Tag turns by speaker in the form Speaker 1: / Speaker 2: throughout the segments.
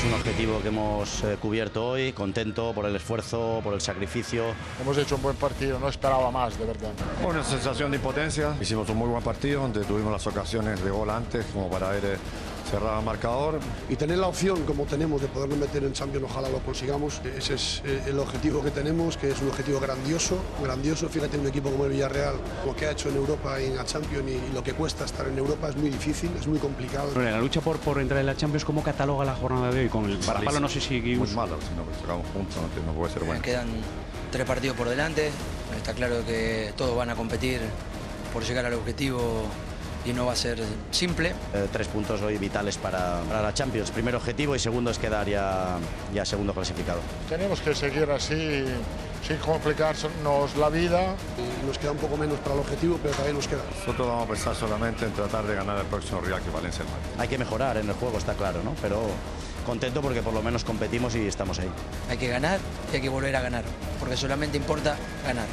Speaker 1: es un objetivo que hemos eh, cubierto hoy, contento por el esfuerzo, por el sacrificio.
Speaker 2: Hemos hecho un buen partido, no esperaba más, de verdad.
Speaker 3: Una sensación de impotencia, hicimos un muy buen partido donde tuvimos las ocasiones de gol antes como para haber eh, cerrado el marcador.
Speaker 4: Y tener la opción como tenemos de podernos meter en Champions, ojalá lo consigamos. Ese es eh, el objetivo que tenemos, que es un objetivo grandioso, grandioso. Fíjate, un equipo como el Villarreal, lo que ha hecho en Europa en la Champions y, lo que cuesta estar en Europa es muy difícil, es muy complicado.
Speaker 5: Pero en la lucha por, por entrar en la Champions, ¿cómo cataloga la jornada de hoy? Con el Parapalo no sé si...
Speaker 3: Muy malo, si no sacamos puntos, no, no puede ser bueno.
Speaker 6: Quedan tres partidos por delante, está claro que todos van a competir por llegar al objetivo y no va a ser simple.
Speaker 1: Eh, tres puntos hoy vitales para, para, la Champions. Primer objetivo y segundo es quedar ya, ya segundo clasificado.
Speaker 2: Tenemos que seguir así, sin complicarnos la vida.
Speaker 4: Nos queda un poco menos para el objetivo, pero también nos queda.
Speaker 3: Nosotros vamos a pensar solamente en tratar de ganar el próximo Real que Valencia el Madrid.
Speaker 1: Hay que mejorar en el juego, está claro, ¿no? Pero contento porque por lo menos competimos y estamos ahí.
Speaker 6: Hay que ganar y hay que volver a ganar, porque solamente importa ganar.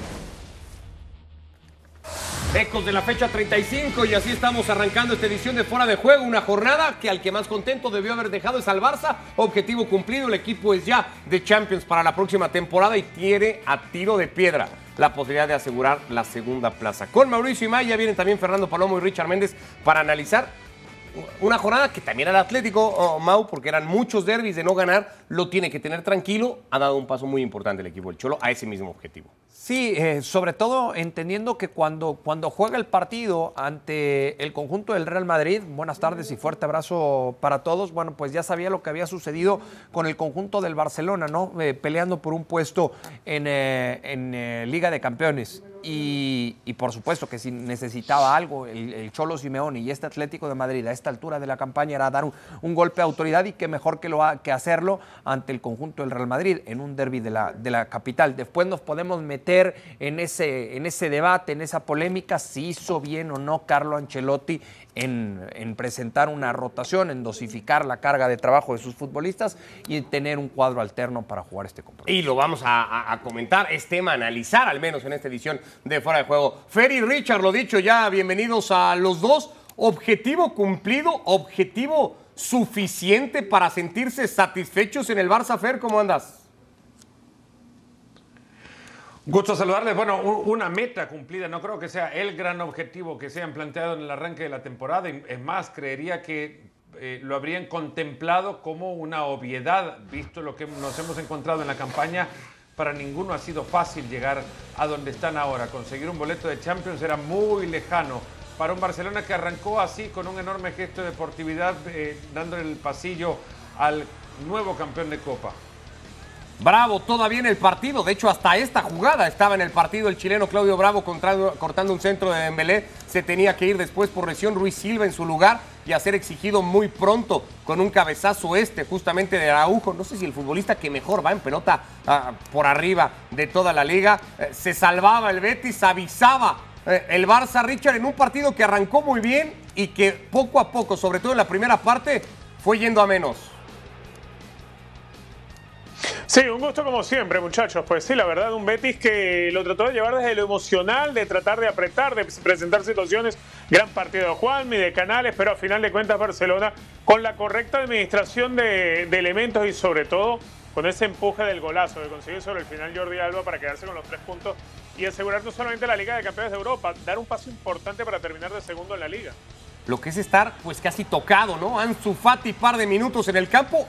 Speaker 7: Ecos de la fecha 35 y así estamos arrancando esta edición de Fuera de Juego, una jornada que al que más contento debió haber dejado es al Barça, objetivo cumplido, el equipo es ya de Champions para la próxima temporada y tiene a tiro de piedra la posibilidad de asegurar la segunda plaza. Con Mauricio y Maya vienen también Fernando Palomo y Richard Méndez para analizar una jornada que también al Atlético, oh, Mau, porque eran muchos derbis de no ganar, lo tiene que tener tranquilo. Ha dado un paso muy importante el equipo del Cholo a ese mismo objetivo.
Speaker 8: Sí, eh, sobre todo entendiendo que cuando, cuando juega el partido ante el conjunto del Real Madrid, buenas tardes y fuerte abrazo para todos, bueno, pues ya sabía lo que había sucedido con el conjunto del Barcelona, ¿no? Eh, peleando por un puesto en, eh, en Liga de Campeones. Y, y, por supuesto que si necesitaba algo el, el, Cholo Simeone y este Atlético de Madrid a esta altura de la campaña era dar un, un golpe de autoridad y que mejor que, lo ha, que hacerlo ante el conjunto del Real Madrid en un derby de la, de la capital. Después nos podemos meter en ese, en ese debate, en esa polémica, si hizo bien o no Carlo Ancelotti en, en, presentar una rotación, en dosificar la carga de trabajo de sus futbolistas y en tener un cuadro alterno para jugar este compromiso.
Speaker 7: Y lo vamos a, a, a comentar, es tema analizar, al menos en esta edición de Fuera de Juego. Fer y Richard, lo dicho ya, bienvenidos a los dos. Objetivo cumplido, objetivo suficiente para sentirse satisfechos en el Barça, Fer, ¿cómo andas?
Speaker 9: Gusto saludarles. Bueno, una meta cumplida. No creo que sea el gran objetivo que se han planteado en el arranque de la temporada. Es más, creería que eh, lo habrían contemplado como una obviedad, visto lo que nos hemos encontrado en la campaña. Para ninguno ha sido fácil llegar a donde están ahora. Conseguir un boleto de Champions era muy lejano para un Barcelona que arrancó así con un enorme gesto de deportividad, eh, dándole el pasillo al nuevo campeón de Copa.
Speaker 7: Bravo, todavía en el partido. De hecho, hasta esta jugada estaba en el partido el chileno Claudio Bravo cortando un centro de Dembélé. Se tenía que ir después por lesión Ruiz Silva en su lugar y a ser exigido muy pronto con un cabezazo este justamente de Araujo. No sé si el futbolista que mejor va en pelota uh, por arriba de toda la liga. Eh, se salvaba el Betis, avisaba eh, el Barça Richard en un partido que arrancó muy bien y que poco a poco, sobre todo en la primera parte, fue yendo a menos.
Speaker 10: Sí, un gusto como siempre, muchachos. Pues sí, la verdad, un Betis que lo trató de llevar desde lo emocional, de tratar de apretar, de presentar situaciones. Gran partido de Juanmi, de Canales, pero a final de cuentas Barcelona con la correcta administración de, elementos y sobre todo con ese empuje del golazo que consiguió sobre el final Jordi Alba para quedarse con los tres puntos y asegurar no solamente la Liga de Campeones de Europa, dar un paso importante para terminar de segundo en la Liga.
Speaker 7: Lo que es estar pues casi tocado, ¿no? Ansu Fati, par de minutos en el campo,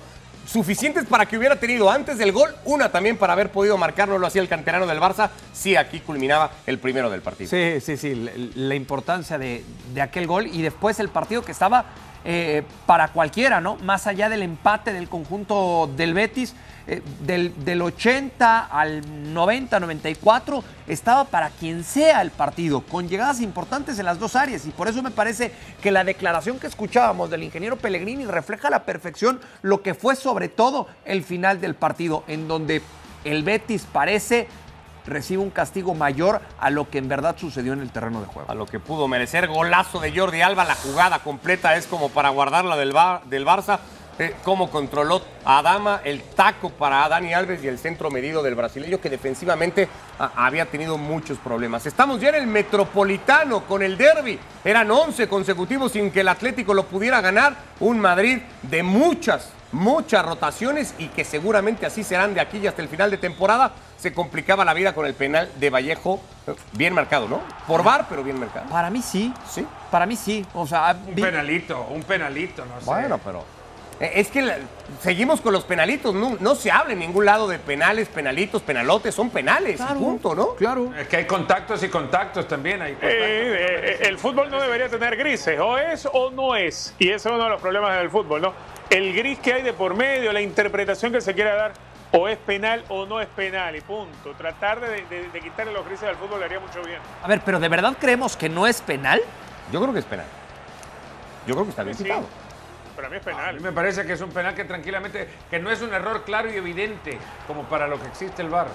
Speaker 7: suficientes para que hubiera tenido antes del gol, una también para haber podido marcarlo, lo hacía el canterano del Barça, sí, aquí culminaba el primero del partido.
Speaker 8: Sí, sí, sí, la, importancia de, de, aquel gol y después el partido que estaba eh, para cualquiera, ¿no? Más allá del empate del conjunto del Betis, eh, del, del, 80 al 90, 94, estaba para quien sea el partido, con llegadas importantes en las dos áreas. Y por eso me parece que la declaración que escuchábamos del ingeniero Pellegrini refleja a la perfección lo que fue sobre todo el final del partido, en donde el Betis parece recibe un castigo mayor a lo que en verdad sucedió en el terreno de juego.
Speaker 7: A lo que pudo merecer. Golazo de Jordi Alba, la jugada completa es como para guardarla del, del Barça. Eh, cómo controló a Adama, el taco para Dani Alves y el centro medido del brasileño que defensivamente a, había tenido muchos problemas. Estamos ya en el Metropolitano con el derby. Eran 11 consecutivos sin que el Atlético lo pudiera ganar. Un Madrid de muchas muchas rotaciones y que seguramente así serán de aquí y hasta el final de temporada, se complicaba la vida con el penal de Vallejo, eh, bien marcado, ¿no? Por VAR, pero bien marcado.
Speaker 8: Para mí sí.
Speaker 7: Sí.
Speaker 8: Para mí sí. O sea,
Speaker 9: Un
Speaker 8: vi-
Speaker 9: penalito, un penalito, no sé.
Speaker 7: Bueno, pero es que la- seguimos con los penalitos, no, no se habla en ningún lado de penales, penalitos, penalotes, son penales,
Speaker 8: Claro,
Speaker 7: punto, ¿no?
Speaker 8: Claro.
Speaker 9: Es que hay contactos y contactos también. Hay
Speaker 10: Eh,
Speaker 9: contactos.
Speaker 10: eh, el fútbol no debería tener grises, o es o no es. Y ese es uno de los problemas del fútbol, ¿no? El gris que hay de por medio, la interpretación que se quiera dar, o es penal o no es penal, y punto. Tratar de, de- de quitarle los grises al fútbol le haría mucho bien.
Speaker 8: A ver, pero ¿de verdad creemos que no es penal?
Speaker 7: Yo creo que es penal. Yo creo que está bien
Speaker 10: Sí,
Speaker 7: quitado.
Speaker 10: Para mí es
Speaker 9: A mí
Speaker 10: penal.
Speaker 9: me parece que es un penal que tranquilamente, que no es un error claro y evidente como para lo que existe el VAR.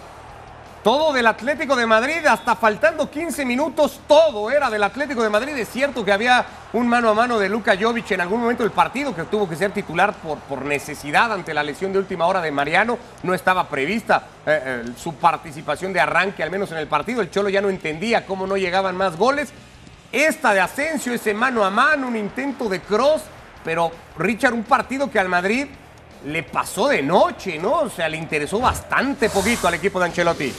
Speaker 7: Todo del Atlético de Madrid, hasta faltando 15 minutos, todo era del Atlético de Madrid. Es cierto que había un mano a mano de Luka Jovic en algún momento del partido que tuvo que ser titular por, por necesidad ante la lesión de última hora de Mariano. No estaba prevista eh, eh, su participación de arranque, al menos en el partido. El Cholo ya no entendía cómo no llegaban más goles. Esta de Asensio, ese mano a mano, un intento de cross, pero Richard, un partido que al Madrid le pasó de noche, ¿no? O sea, le interesó bastante poquito al equipo de Ancelotti.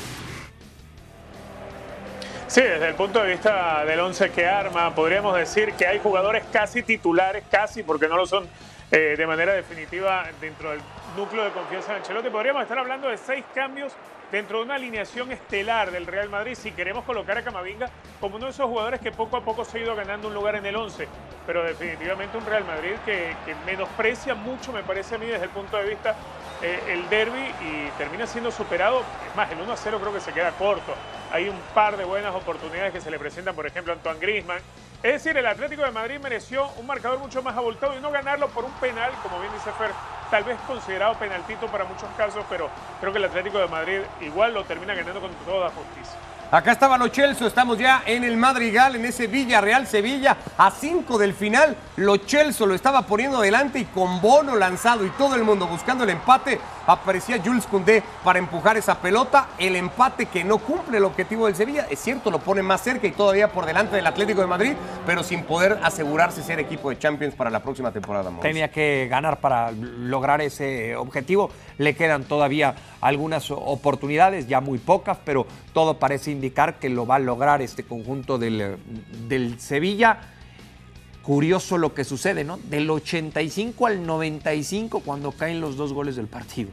Speaker 10: Sí, desde el punto de vista del 11 que arma, podríamos decir que hay jugadores casi titulares, casi, porque no lo son eh, de manera definitiva dentro del núcleo de confianza de Ancelotti. Podríamos estar hablando de seis cambios dentro de una alineación estelar del Real Madrid si queremos colocar a Camavinga como uno de esos jugadores que poco a poco se ha ido ganando un lugar en el 11. Pero definitivamente un Real Madrid que, menosprecia mucho, me parece a mí, desde el punto de vista eh, el derby y termina siendo superado. Es más, el 1 a 0 creo que se queda corto. Hay un par de buenas oportunidades que se le presentan, por ejemplo, a Antoine Griezmann. Es decir, el Atlético de Madrid mereció un marcador mucho más abultado y no ganarlo por un penal, como bien dice Fer, tal vez considerado penaltito para muchos casos, pero creo que el Atlético de Madrid igual lo termina ganando con toda justicia.
Speaker 7: Acá estaba Lo estamos ya en el Madrigal, en ese Villarreal Sevilla, a 5 del final. Lo lo estaba poniendo adelante y con Bono lanzado y todo el mundo buscando el empate, aparecía Jules Koundé para empujar esa pelota. El empate que no cumple el objetivo del Sevilla, es cierto, lo pone más cerca y todavía por delante del Atlético de Madrid, pero sin poder asegurarse ser equipo de Champions para la próxima temporada.
Speaker 8: Tenía que ganar para lograr ese objetivo. Le quedan todavía algunas oportunidades, ya muy pocas, pero todo parece indicar que lo va a lograr este conjunto del, del Sevilla. Curioso lo que sucede, ¿no? Del 85 al 95 cuando caen los dos goles del partido.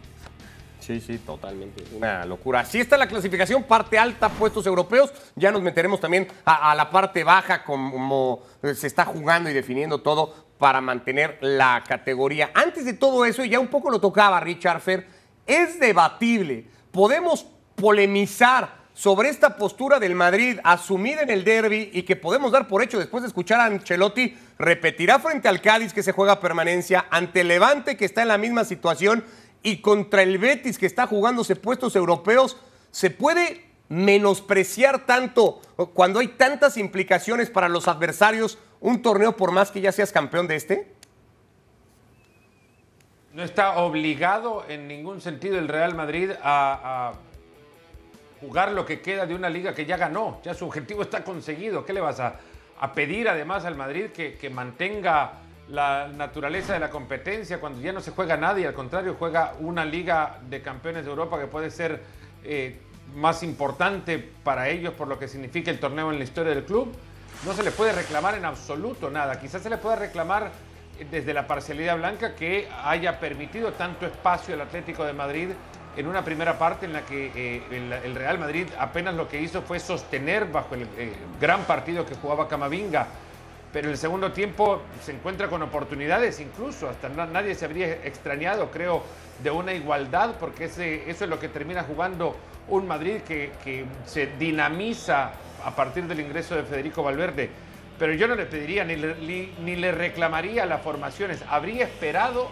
Speaker 7: Sí, sí, totalmente. Una locura. Así está la clasificación, parte alta, puestos europeos. Ya nos meteremos también a, a la parte baja, como se está jugando y definiendo todo para mantener la categoría. Antes de todo eso, y ya un poco lo tocaba Richard Fer, es debatible. Podemos polemizar sobre esta postura del Madrid asumida en el derby y que podemos dar por hecho después de escuchar a Ancelotti, repetirá frente al Cádiz que se juega permanencia, ante Levante que está en la misma situación y contra el Betis que está jugándose puestos europeos, ¿se puede menospreciar tanto cuando hay tantas implicaciones para los adversarios un torneo por más que ya seas campeón de este?
Speaker 9: No está obligado en ningún sentido el Real Madrid a, a jugar lo que queda de una liga que ya ganó. Ya su objetivo está conseguido. ¿Qué le vas a, a pedir además al Madrid que, mantenga la naturaleza de la competencia cuando ya no se juega nadie? Al contrario, juega una liga de campeones de Europa que puede ser eh, más importante para ellos por lo que significa el torneo en la historia del club. No se le puede reclamar en absoluto nada. Quizás se le pueda reclamar desde la parcialidad blanca que haya permitido tanto espacio al Atlético de Madrid en una primera parte en la que eh, el, Real Madrid apenas lo que hizo fue sostener bajo el eh, gran partido que jugaba Camavinga. Pero en el segundo tiempo se encuentra con oportunidades, incluso hasta na nadie se habría extrañado, creo, de una igualdad, porque ese, eso es lo que termina jugando un Madrid que, que se dinamiza a partir del ingreso de Federico Valverde pero yo no le pediría ni ni, ni le, reclamaría las formaciones. Habría esperado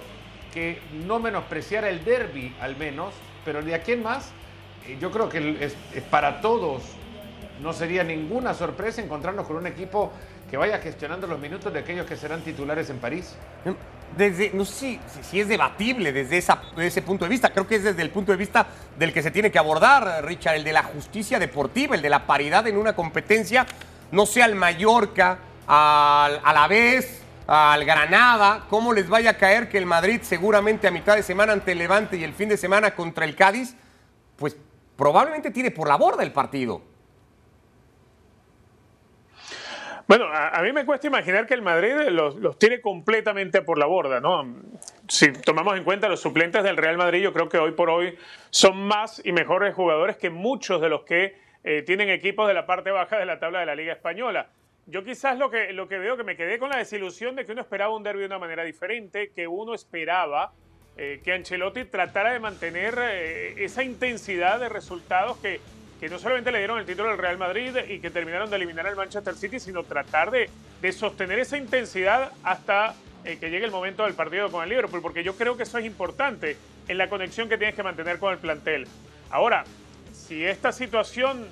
Speaker 9: que no menospreciara el derby, al menos, pero de aquí en más, eh, yo creo que es, es para todos no sería ninguna sorpresa encontrarnos con un equipo que vaya gestionando los minutos de aquellos que serán titulares en París.
Speaker 7: Desde, no sé si, es debatible desde, desde ese punto de vista, creo que es desde el punto de vista del que se tiene que abordar, Richard, el de la justicia deportiva, el de la paridad en una competencia no sea al Mallorca, al, a la vez, al Granada, cómo les vaya a caer que el Madrid seguramente a mitad de semana ante el Levante y el fin de semana contra el Cádiz, pues probablemente tire por la borda el partido.
Speaker 10: Bueno, a, mí me cuesta imaginar que el Madrid los, los, tire completamente por la borda, ¿no? Si tomamos en cuenta los suplentes del Real Madrid, yo creo que hoy por hoy son más y mejores jugadores que muchos de los que eh, tienen equipos de la parte baja de la tabla de la Liga Española. Yo quizás lo que, lo que veo que me quedé con la desilusión de que uno esperaba un derby de una manera diferente, que uno esperaba eh, que Ancelotti tratara de mantener eh, esa intensidad de resultados que que no solamente le dieron el título al Real Madrid y que terminaron de eliminar al Manchester City, sino tratar de, sostener esa intensidad hasta eh, que llegue el momento del partido con el Liverpool, porque yo creo que eso es importante en la conexión que tienes que mantener con el plantel. Ahora, si esta situación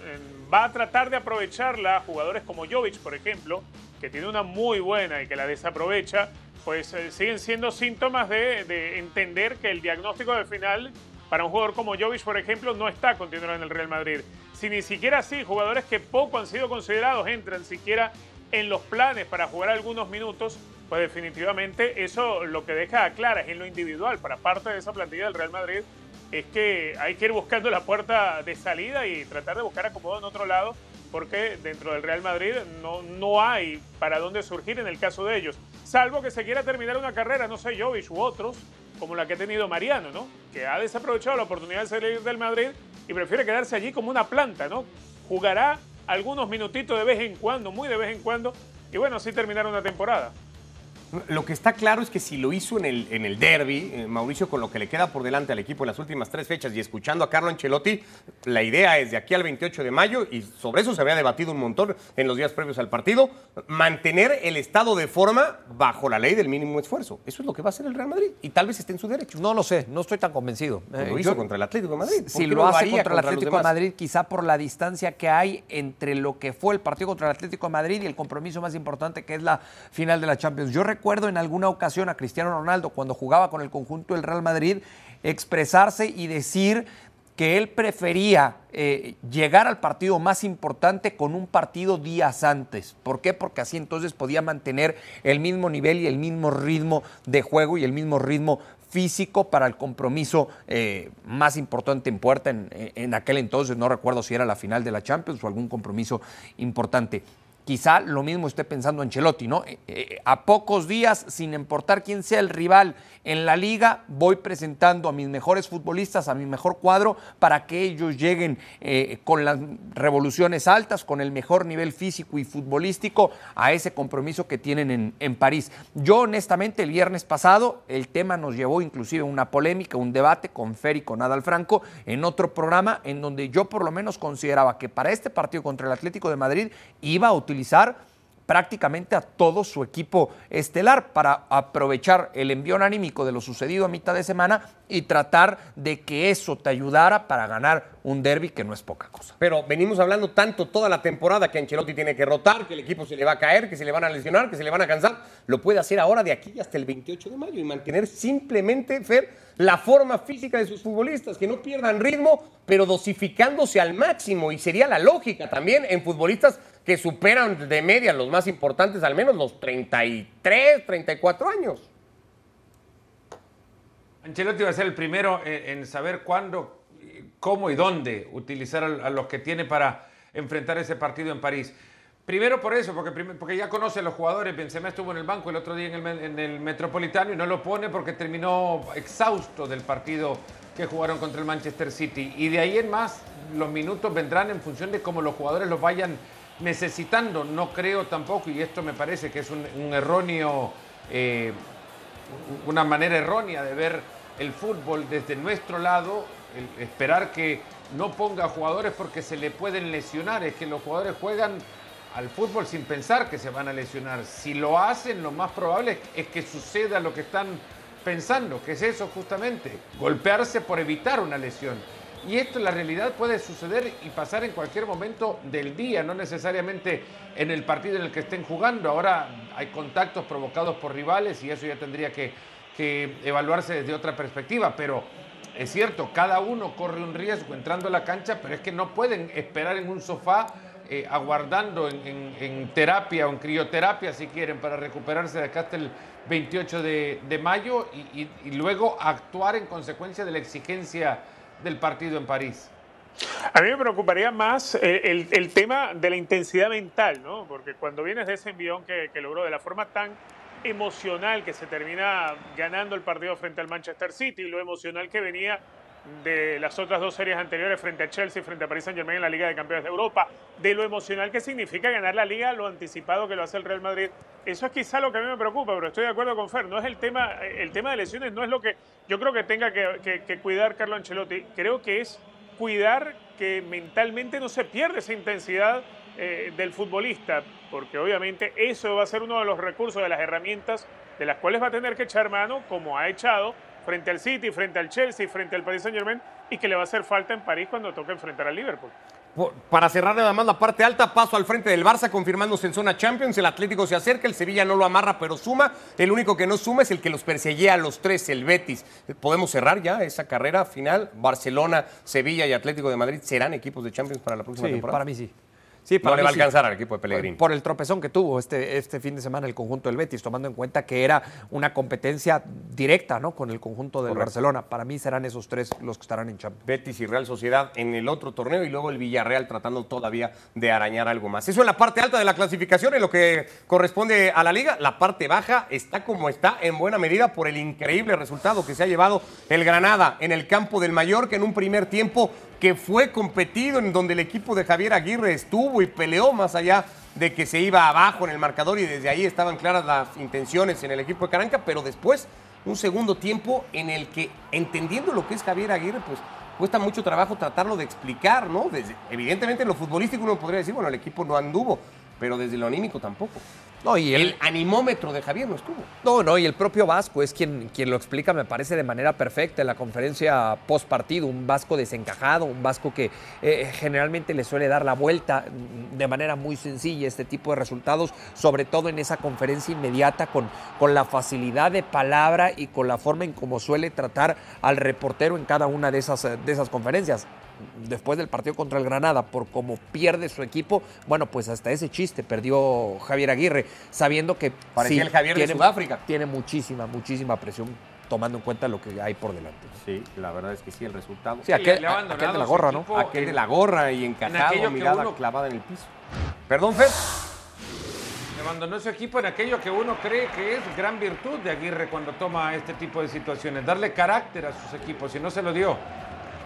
Speaker 10: va a tratar de aprovecharla, jugadores como Jovic, por ejemplo, que tiene una muy buena y que la desaprovecha, pues eh, siguen siendo síntomas de, de entender que el diagnóstico del final para un jugador como Jovic, por ejemplo, no está continuando en el Real Madrid. Si ni siquiera así, jugadores que poco han sido considerados entran siquiera en los planes para jugar algunos minutos, pues definitivamente eso lo que deja clara es en lo individual para parte de esa plantilla del Real Madrid es que hay que ir buscando la puerta de salida y tratar de buscar acomodo en otro lado porque dentro del Real Madrid no, no hay para dónde surgir en el caso de ellos, salvo que se quiera terminar una carrera, no sé, Jovic u otros, como la que ha tenido Mariano, ¿no? Que ha desaprovechado la oportunidad de salir del Madrid y prefiere quedarse allí como una planta, ¿no? Jugará algunos minutitos de vez en cuando, muy de vez en cuando, y bueno, así terminar una temporada.
Speaker 7: Lo que está claro es que si lo hizo en el, en el derby, eh, Mauricio, con lo que le queda por delante al equipo en las últimas tres fechas y escuchando a Carlo Ancelotti, la idea es de aquí al 28 de mayo, y sobre eso se había debatido un montón en los días previos al partido, mantener el estado de forma bajo la ley del mínimo esfuerzo. Eso es lo que va a hacer el Real Madrid y tal vez esté en su derecho.
Speaker 8: No lo sé, no estoy tan convencido.
Speaker 7: Lo hizo contra el Atlético de Madrid.
Speaker 8: Si lo, hace contra el Atlético de Madrid, quizá por la distancia que hay entre lo que fue el partido contra el Atlético de Madrid y el compromiso más importante que es la final de la Champions. Yo recuerdo en alguna ocasión a Cristiano Ronaldo cuando jugaba con el conjunto del Real Madrid expresarse y decir que él prefería eh, llegar al partido más importante con un partido días antes. ¿Por qué? Porque así entonces podía mantener el mismo nivel y el mismo ritmo de juego y el mismo ritmo físico para el compromiso eh, más importante en puerta en, en aquel entonces. No recuerdo si era la final de la Champions o algún compromiso importante. Quizá lo mismo esté pensando Ancelotti, ¿no? Eh, eh, a pocos días, sin importar quién sea el rival en la liga, voy presentando a mis mejores futbolistas, a mi mejor cuadro, para que ellos lleguen eh, con las revoluciones altas, con el mejor nivel físico y futbolístico a ese compromiso que tienen en, en París. Yo, honestamente, el viernes pasado, el tema nos llevó inclusive a una polémica, un debate con Fer y con Adal Franco en otro programa, en donde yo por lo menos consideraba que para este partido contra el Atlético de Madrid iba a utilizar utilizar prácticamente a todo su equipo estelar para aprovechar el envío anímico de lo sucedido a mitad de semana y tratar de que eso te ayudara para ganar un derby que no es poca cosa.
Speaker 7: Pero venimos hablando tanto toda la temporada que Ancelotti tiene que rotar, que el equipo se le va a caer, que se le van a lesionar, que se le van a cansar. Lo puede hacer ahora de aquí hasta el 28 de mayo y mantener simplemente, la forma física de sus futbolistas, que no pierdan ritmo, pero dosificándose al máximo. Y sería la lógica también en futbolistas que superan de media los más importantes, al menos los 33, 34 años.
Speaker 9: Ancelotti va a ser el primero en, saber cuándo, cómo y dónde utilizar a, los que tiene para enfrentar ese partido en París. Primero por eso, porque, porque ya conoce a los jugadores. Benzema estuvo en el banco el otro día en el, Metropolitano y no lo pone porque terminó exhausto del partido que jugaron contra el Manchester City. Y de ahí en más, los minutos vendrán en función de cómo los jugadores los vayan necesitando. No creo tampoco, y esto me parece que es un, erróneo, eh, una manera errónea de ver el fútbol desde nuestro lado, esperar que no ponga jugadores porque se le pueden lesionar, es que los jugadores juegan al fútbol sin pensar que se van a lesionar. Si lo hacen, lo más probable es que suceda lo que están pensando, que es eso justamente, golpearse por evitar una lesión. Y esto la realidad puede suceder y pasar en cualquier momento del día, no necesariamente en el partido en el que estén jugando. Ahora hay contactos provocados por rivales y eso ya tendría que, evaluarse desde otra perspectiva, pero es cierto, cada uno corre un riesgo entrando a la cancha, pero es que no pueden esperar en un sofá eh, aguardando en, terapia o en crioterapia, si quieren, para recuperarse de acá hasta el 28 de, de mayo y luego actuar en consecuencia de la exigencia del partido en París.
Speaker 10: A mí me preocuparía más eh, el, tema de la intensidad mental, ¿no? Porque cuando vienes de ese envión que, que logró de la forma tan emocional que se termina ganando el partido frente al Manchester City, lo emocional que venía de las otras dos series anteriores frente a Chelsea frente a Paris Saint Germain en la Liga de Campeones de Europa, de lo emocional que significa ganar la Liga, lo anticipado que lo hace el Real Madrid. Eso es quizá lo que a mí me preocupa, pero estoy de acuerdo con Fer, no es el tema, el tema de lesiones no es lo que yo creo que tenga que cuidar Carlo Ancelotti, creo que es cuidar que mentalmente no se pierda esa intensidad eh, del futbolista, porque obviamente eso va a ser uno de los recursos, de las herramientas de las cuales va a tener que echar mano, como ha echado frente al City, frente al Chelsea, frente al Paris Saint Germain, y que le va a hacer falta en París cuando toque enfrentar al Liverpool.
Speaker 7: Para cerrar nada más la parte alta, paso al frente del Barça confirmándose en zona Champions. El Atlético se acerca, el Sevilla no lo amarra, pero suma. El único que no suma es el que los perseguía a los tres, el Betis. ¿Podemos cerrar ya esa carrera final? Barcelona, Sevilla y Atlético de Madrid serán equipos de Champions para la próxima
Speaker 8: Sí,
Speaker 7: temporada.
Speaker 8: para mí sí. Sí,
Speaker 7: no le va a
Speaker 8: sí.
Speaker 7: alcanzar al equipo de Pellegrini.
Speaker 8: Por el tropezón que tuvo este, este fin de semana el conjunto del Betis, tomando en cuenta que era una competencia directa ¿no? con el conjunto del
Speaker 7: Correcto.
Speaker 8: Barcelona. Para mí serán esos tres los que estarán en Champions.
Speaker 7: Betis y Real Sociedad en el otro torneo y luego el Villarreal tratando todavía de arañar algo más. Eso en la parte alta de la clasificación, en lo que corresponde a la liga. La parte baja está como está en buena medida por el increíble resultado que se ha llevado el Granada en el campo del Mallorca en un primer tiempo que fue competido, en donde el equipo de Javier Aguirre estuvo y peleó más allá de que se iba abajo en el marcador y desde ahí estaban claras las intenciones en el equipo de Caranca, pero después un segundo tiempo en el que, entendiendo lo que es Javier Aguirre, pues cuesta mucho trabajo tratarlo de explicar, ¿no? Desde, evidentemente en lo futbolístico uno podría decir, bueno, el equipo no anduvo, pero desde lo anímico tampoco.
Speaker 8: No, y
Speaker 7: el animómetro de Javier no estuvo.
Speaker 8: No, no, y el propio Vasco es quien, quien lo explica, me parece, de manera perfecta en la conferencia post partido. Un Vasco desencajado, un Vasco que eh, generalmente le suele dar la vuelta mm, de manera muy sencilla este tipo de resultados, sobre todo en esa conferencia inmediata, con, con la facilidad de palabra y con la forma en cómo suele tratar al reportero en cada una de esas, eh, de esas conferencias después del partido contra el Granada, por cómo pierde su equipo, bueno, pues hasta ese chiste perdió Javier Aguirre, sabiendo que
Speaker 7: Parecía el Javier de Sudáfrica.
Speaker 8: Tiene muchísima, muchísima presión tomando en cuenta lo que hay por delante.
Speaker 7: Sí, la verdad es que sí, el resultado.
Speaker 8: Sí, aquel, aquel de la gorra, ¿no?
Speaker 7: Aquel de la gorra y encajado, mirada
Speaker 9: uno-
Speaker 7: clavada en el piso. Perdón, Fer.
Speaker 9: Abandonó su equipo en aquello que uno cree que es gran virtud de Aguirre cuando toma este tipo de situaciones, darle carácter a sus equipos, y no se lo dio.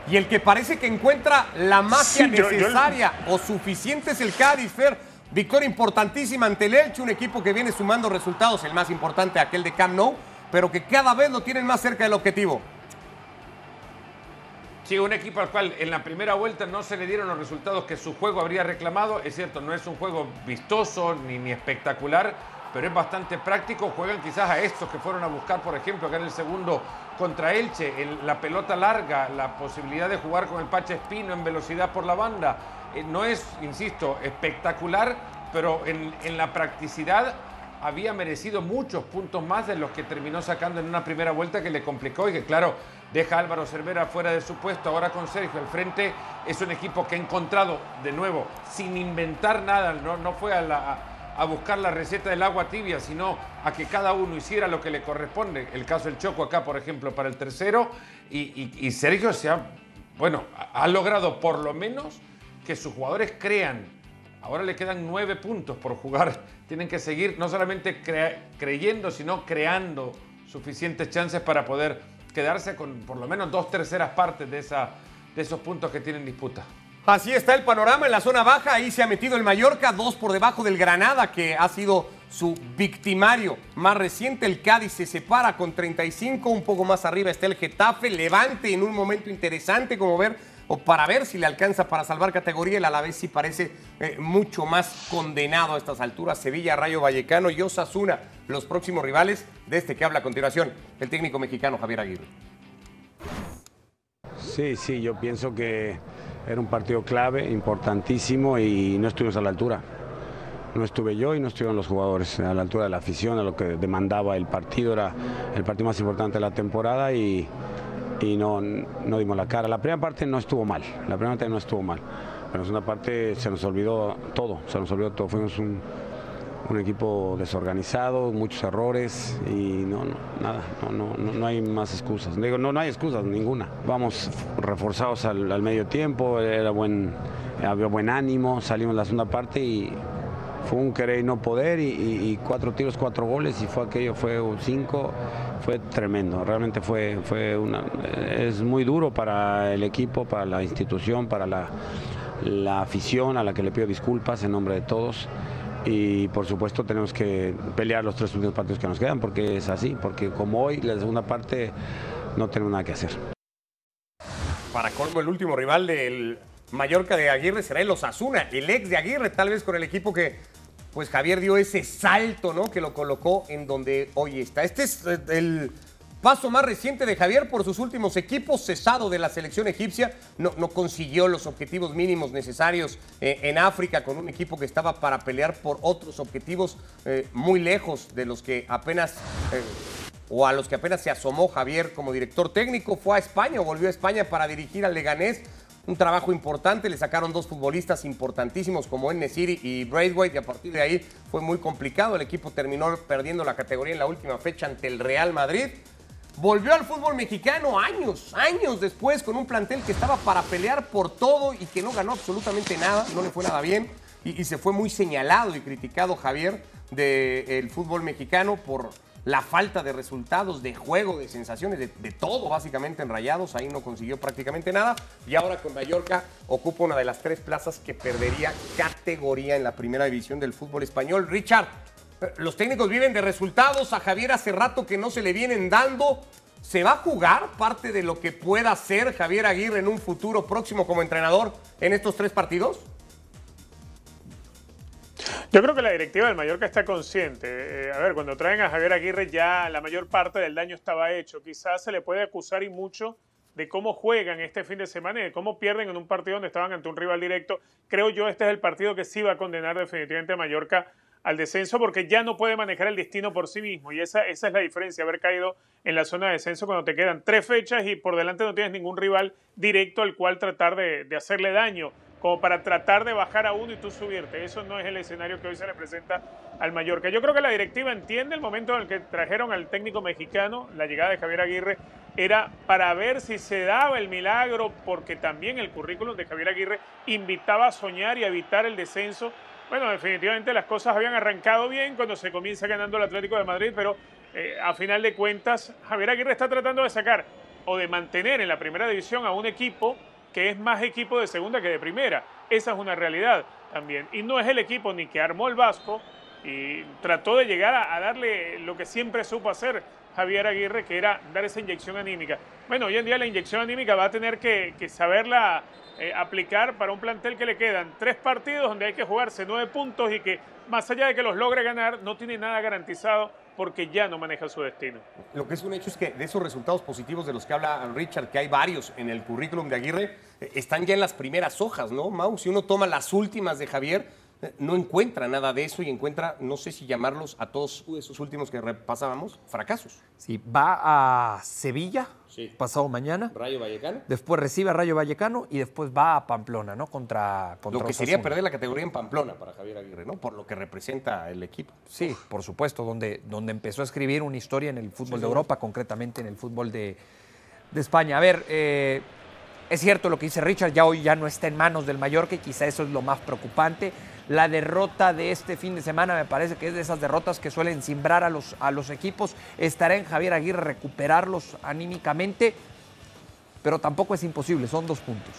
Speaker 7: Y el que parece que encuentra la magia
Speaker 9: Sí, yo- yo-
Speaker 7: necesaria o suficiente es el Cádiz, Fer. Victoria importantísima ante el Elche, un equipo que viene sumando resultados, el más importante aquel de Camp Nou, pero que cada vez lo tienen más cerca del objetivo.
Speaker 9: Sí, un equipo al cual en la primera vuelta no se le dieron los resultados que su juego habría reclamado. Es cierto, no es un juego vistoso ni, ni espectacular, pero es bastante práctico. Juegan quizás a estos que fueron a buscar, por ejemplo, acá en el segundo contra Elche, el- la pelota larga, la posibilidad de jugar con el Pache Espino en velocidad por la banda. Eh, no es, insisto, espectacular, pero en, en la practicidad había merecido muchos puntos más de los que terminó sacando en una primera vuelta que le complicó y que claro, deja a Álvaro Cervera fuera de su puesto, ahora con Sergio al frente, es un equipo que ha encontrado de nuevo, sin inventar nada, no, no fue a, la- a- buscar la receta del agua tibia, sino a que cada uno hiciera lo que le corresponde. El caso del Choco acá, por ejemplo, para el tercero, y, Sergio se ha, bueno, ha logrado por lo menos que sus jugadores crean Ahora le quedan nueve puntos por jugar. Tienen que seguir no solamente creyendo, sino creando suficientes chances para poder quedarse con por lo menos dos terceras partes de, esa, de esos puntos que tienen disputa.
Speaker 7: Así está el panorama en la zona baja. Ahí se ha metido el Mallorca, dos por debajo del Granada, que ha sido su victimario más reciente. El Cádiz se separa con 35. Un poco más arriba está el Getafe. Levante en un momento interesante, como ver, o para ver si le alcanza para salvar categoría. El Alavés sí parece eh, mucho más condenado a estas alturas. Sevilla, Rayo Vallecano y Osasuna, los próximos rivales de este que habla a continuación, el técnico mexicano Javier Aguirre.
Speaker 11: Sí, sí, yo pienso que era un partido clave, importantísimo y no estuvimos a la altura. No estuve yo y no estuvieron los jugadores a la altura de la afición, a lo que demandaba el partido. Era el partido más importante de la temporada y, no, no dimos la cara. La primera parte no estuvo mal, la primera parte no estuvo mal. Pero en la segunda parte se nos olvidó todo, se nos olvidó todo. Fuimos un, un equipo desorganizado, muchos errores y no, no nada, no, no, no, hay más excusas. Digo, no, no hay excusas, ninguna. Vamos reforzados al, al medio tiempo, era buen, había buen ánimo, salimos la segunda parte y fue un querer y no poder y, y- cuatro tiros, cuatro goles y fue aquello, fue cinco, fue tremendo, realmente fue, fue una, es muy duro para el equipo, para la institución, para la, la afición a la que le pido disculpas en nombre de todos y por supuesto tenemos que pelear los tres últimos partidos que nos quedan porque es así, porque como hoy la segunda parte no tenemos nada que hacer.
Speaker 7: Para colmo, el último rival del Mallorca de Aguirre será el Osasuna, el ex de Aguirre, tal vez con el equipo que pues Javier dio ese salto, ¿no? Que lo colocó en donde hoy está. Este es eh, el paso más reciente de Javier por sus últimos equipos, cesado de la selección egipcia, no, consiguió los objetivos mínimos necesarios eh, en África con un equipo que estaba para pelear por otros objetivos eh, muy lejos de los que apenas eh, o a los que apenas se asomó Javier como director técnico, fue a España volvió a España para dirigir al Leganés. Un trabajo importante, le sacaron dos futbolistas importantísimos como Nesiri y Braithwaite y a partir de ahí fue muy complicado. El equipo terminó perdiendo la categoría en la última fecha ante el Real Madrid. Volvió al fútbol mexicano años, años después con un plantel que estaba para pelear por todo y que no ganó absolutamente nada, no le fue nada bien y, se fue muy señalado y criticado Javier del fútbol mexicano por la falta de resultados, de juego, de sensaciones, de, de todo básicamente en Rayados, ahí no consiguió prácticamente nada y ahora con Mallorca ocupa una de las tres plazas que perdería categoría en la primera división del fútbol español. Richard, los técnicos viven de resultados, a Javier hace rato que no se le vienen dando. ¿Se va a jugar parte de lo que pueda hacer Javier Aguirre en un futuro próximo como entrenador en estos tres partidos?
Speaker 10: Yo creo que la directiva del Mallorca está consciente. Eh, a ver, cuando traen a Javier Aguirre ya la mayor parte del daño estaba hecho. Quizás se le puede acusar y mucho de cómo juegan este fin de semana y de cómo pierden en un partido donde estaban ante un rival directo. Creo yo este es el partido que sí va a condenar definitivamente a Mallorca al descenso porque ya no puede manejar el destino por sí mismo. Y esa, esa es la diferencia, haber caído en la zona de descenso cuando te quedan tres fechas y por delante no tienes ningún rival directo al cual tratar de, de hacerle daño como para tratar de bajar a uno y tú subirte. Eso no es el escenario que hoy se le presenta al Mallorca. Yo creo que la directiva entiende el momento en el que trajeron al técnico mexicano, la llegada de Javier Aguirre, era para ver si se daba el milagro, porque también el currículum de Javier Aguirre invitaba a soñar y a evitar el descenso. Bueno, definitivamente las cosas habían arrancado bien cuando se comienza ganando el Atlético de Madrid, pero eh, a final de cuentas Javier Aguirre está tratando de sacar o de mantener en la primera división a un equipo que es más equipo de segunda que de primera. Esa es una realidad también. Y no es el equipo ni que armó el Vasco y trató de llegar a, a darle lo que siempre supo hacer Javier Aguirre, que era dar esa inyección anímica. Bueno, hoy en día la inyección anímica va a tener que, saberla eh, aplicar para un plantel que le quedan tres partidos donde hay que jugarse nueve puntos y que más allá de que los logre ganar, no tiene nada garantizado porque ya no maneja su destino.
Speaker 7: Lo que es un hecho es que de esos resultados positivos de los que habla Richard, que hay varios en el currículum de Aguirre, eh, están ya en las primeras hojas, ¿no, Mau? Si uno toma las últimas de Javier, no encuentra nada de eso y encuentra, no sé si llamarlos a todos esos últimos que repasábamos, fracasos.
Speaker 8: Sí, va a Sevilla pasado mañana.
Speaker 7: Rayo Vallecano.
Speaker 8: Después recibe a Rayo Vallecano y después va a Pamplona, ¿no? Contra, contra
Speaker 7: Lo que sería perder la categoría en Pamplona para Javier Aguirre, ¿no? Por lo que representa el equipo.
Speaker 8: Sí, por supuesto, donde, donde empezó a escribir una historia en el fútbol
Speaker 7: Sí,
Speaker 8: de
Speaker 7: sí.
Speaker 8: Europa, concretamente en el fútbol de, de España. A ver, eh, es cierto lo que dice Richard, ya hoy ya no está en manos del Mallorca y quizá eso es lo más preocupante. La derrota de este fin de semana me parece que es de esas derrotas que suelen simbrar a los, a los equipos. Estará en Javier Aguirre recuperarlos anímicamente, pero tampoco es imposible, son dos puntos.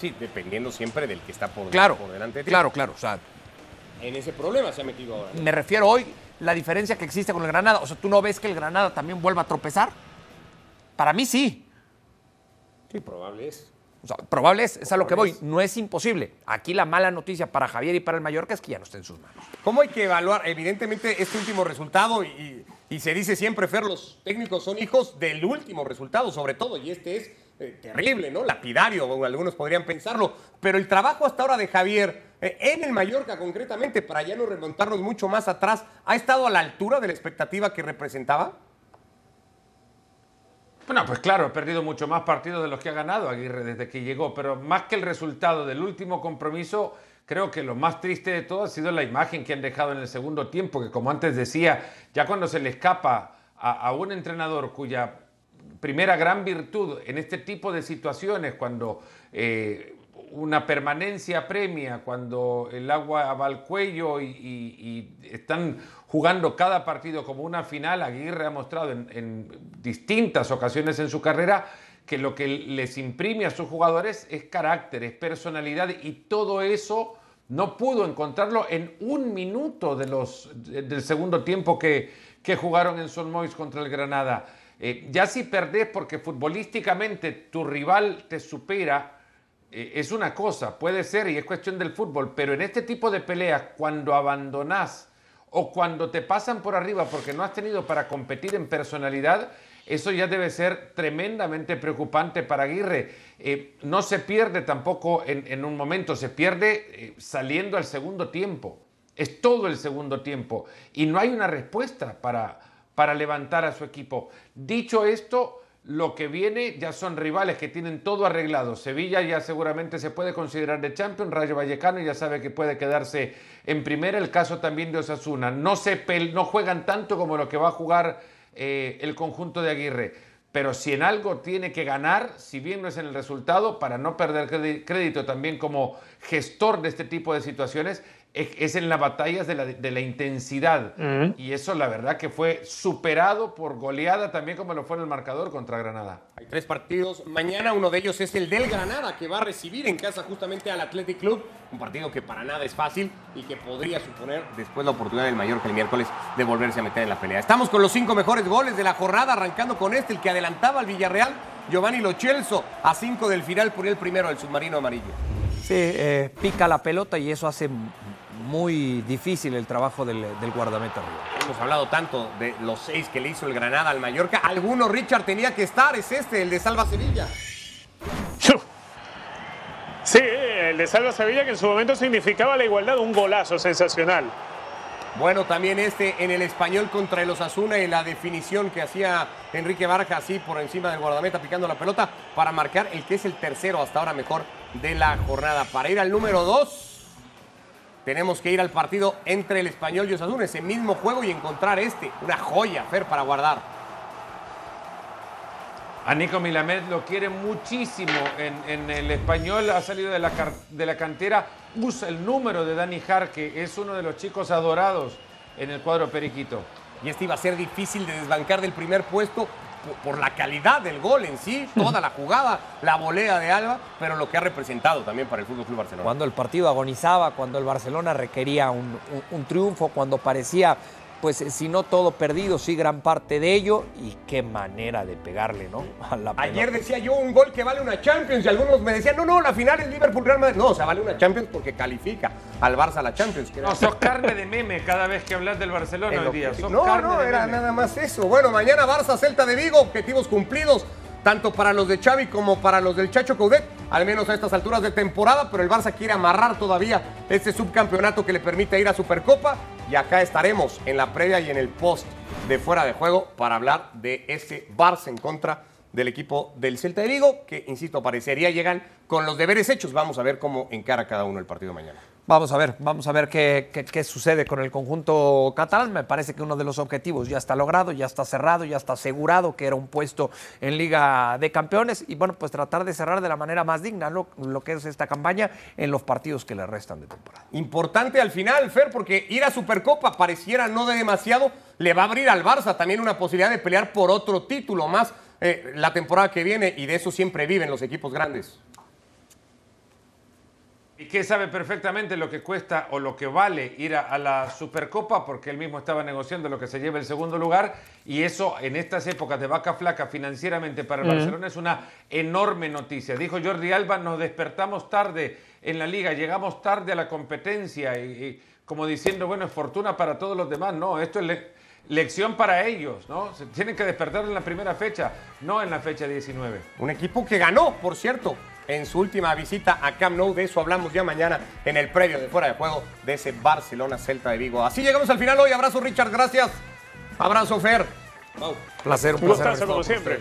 Speaker 7: Sí, dependiendo siempre del que está por,
Speaker 8: Claro,
Speaker 7: por delante de ti.
Speaker 8: claro, claro. O sea,
Speaker 7: En ese problema se ha metido ahora. ¿no?
Speaker 8: me refiero hoy la diferencia que existe con el Granada. O sea, ¿tú no ves que el Granada también vuelva a tropezar? Para mí sí.
Speaker 7: Sí, probable es.
Speaker 8: O sea, probable es, es a lo que voy. No es imposible. Aquí la mala noticia para Javier y para el Mallorca es que ya no está en sus manos.
Speaker 7: ¿Cómo hay que evaluar? Evidentemente, este último resultado, y, y se dice siempre, Fer, los técnicos son hijos del último resultado, sobre todo, y este es eh, terrible, ¿no? Lapidario, algunos podrían pensarlo. Pero el trabajo hasta ahora de Javier, eh, en el Mallorca concretamente, para ya no remontarnos mucho más atrás, ¿ha estado a la altura de la expectativa que representaba?
Speaker 9: Bueno, pues claro, ha perdido mucho más partidos de los que ha ganado Aguirre desde que llegó, pero más que el resultado del último compromiso, creo que lo más triste de todo ha sido la imagen que han dejado en el segundo tiempo, que como antes decía, ya cuando se le escapa a, un entrenador cuya primera gran virtud en este tipo de situaciones, cuando eh, una permanencia premia, cuando el agua va al cuello y están jugando cada partido como una final, Aguirre ha mostrado en, en distintas ocasiones en su carrera que lo que les imprime a sus jugadores es carácter, es personalidad y todo eso no pudo encontrarlo en un minuto de los, de- del segundo tiempo que, que jugaron en Son Mois contra el Granada. Eh, ya si perdés porque futbolísticamente tu rival te supera, eh, es una cosa, puede ser y es cuestión del fútbol, pero en este tipo de peleas, cuando abandonás o cuando te pasan por arriba porque no has tenido para competir en personalidad, eso ya debe ser tremendamente preocupante para Aguirre. Eh, no se pierde tampoco en, un momento, se pierde eh, saliendo al segundo tiempo. Es todo el segundo tiempo y no hay una respuesta para, para levantar a su equipo. Dicho esto, lo que viene ya son rivales que tienen todo arreglado. Sevilla ya seguramente se puede considerar de Champions, Rayo Vallecano ya sabe que puede quedarse en primera, el caso también de Osasuna. No, se no juegan tanto como lo que va a jugar eh, el conjunto de Aguirre. Pero si en algo tiene que ganar, si bien no es en el resultado, para no perder crédito también como gestor de este tipo de situaciones, es, en las batallas de la, de la intensidad. Y eso la verdad que fue superado por goleada también como lo fue en el marcador contra Granada.
Speaker 7: Hay tres partidos. Mañana uno de ellos es el del Granada, que va a recibir en casa justamente al Athletic Club. Un partido que para nada es fácil y que podría suponer después la oportunidad del Mallorca el miércoles de volverse a meter en la pelea. Estamos con los cinco mejores goles de la jornada, arrancando con este, el que adelantaba al Villarreal, Giovanni Lo Celso, a cinco del final por el primero del submarino amarillo.
Speaker 8: Sí, eh, pica la pelota y eso hace muy difícil el trabajo del, del guardameta arriba.
Speaker 7: Hemos hablado tanto de los seis que le hizo el Granada al Mallorca. Alguno, Richard, tenía que estar, es este, el de Salva Sevilla.
Speaker 10: Sí, el de Salva Sevilla que en su momento significaba la igualdad, un golazo sensacional.
Speaker 7: Bueno, también este en el español contra el Osasuna y la definición que hacía Enrique Barja así por encima del guardameta picando la pelota para marcar el que es el tercero hasta ahora mejor de la jornada. Para ir al número dos, tenemos que ir al partido entre el español y Osasuna, ese mismo juego y encontrar este, una joya, Fer, para guardar.
Speaker 9: A Nico Milamed lo quiere muchísimo en, en el español, ha salido de la, de la cantera, usa el número de Dani Jarque, es uno de los chicos adorados en el cuadro periquito.
Speaker 7: Y este iba a ser difícil de desbancar del primer puesto por, la calidad del gol en sí, toda la jugada, la volea de Alba, pero lo que ha representado también para el Fútbol Club Barcelona.
Speaker 8: Cuando el partido agonizaba, cuando el Barcelona requería un- un triunfo, cuando parecía, pues si no todo perdido, sí gran parte de ello. Y qué manera de pegarle, ¿no? A la
Speaker 7: Ayer
Speaker 8: pelota.
Speaker 7: decía yo un gol que vale una Champions y algunos me decían, no, no, la final es Liverpool Real Madrid. No, o sea, vale una Champions porque califica al Barça a la Champions. que era-
Speaker 9: No, sos carne de meme cada vez que hablas del Barcelona hoy día. sos
Speaker 7: No,
Speaker 9: carne
Speaker 7: no,
Speaker 9: de
Speaker 7: era
Speaker 9: meme.
Speaker 7: nada más eso. Bueno, mañana Barça Celta de Vigo, objetivos cumplidos, tanto para los de Xavi como para los del Chacho Coudet, al menos a estas alturas de temporada, pero el Barça quiere amarrar todavía este subcampeonato que le permite ir a Supercopa y acá estaremos en la previa y en el post de fuera de juego para hablar de ese Barça en contra del equipo del Celta de Vigo, que, insisto, parecería llegan con los deberes hechos. Vamos a ver cómo encara cada uno el partido mañana.
Speaker 8: Vamos a ver, vamos a ver qué, qué- sucede con el conjunto catalán. Me parece que uno de los objetivos ya está logrado, ya está cerrado, ya está asegurado que era un puesto en Liga de Campeones. Y bueno, pues tratar de cerrar de la manera más digna lo, lo que es esta campaña en los partidos que le restan de temporada.
Speaker 7: Importante al final, Fer, porque ir a Supercopa pareciera no de demasiado, le va a abrir al Barça también una posibilidad de pelear por otro título más eh, la temporada que viene y de eso siempre viven los equipos grandes.
Speaker 9: Y que sabe perfectamente lo que cuesta o lo que vale ir a, a la Supercopa, porque él mismo estaba negociando lo que se lleva el segundo lugar, y eso en estas épocas de vaca flaca financieramente para el. Barcelona es una enorme noticia. Dijo Jordi Alba, nos despertamos tarde en la liga, llegamos tarde a la competencia, y, y como diciendo, bueno, es fortuna para todos los demás. No, esto es le- lección para ellos, ¿no? Se tienen que despertar en la primera fecha, no en la fecha 19.
Speaker 7: Un equipo que ganó, por cierto, en su última visita a Camp Nou. De eso hablamos ya mañana en el previo de fuera de juego de ese Barcelona Celta de Vigo. Así llegamos al final hoy. Abrazo, Richard. Gracias. Abrazo, Fer.
Speaker 8: Placer, un
Speaker 10: Un
Speaker 8: placer.
Speaker 10: gustazo
Speaker 8: haber
Speaker 10: como siempre.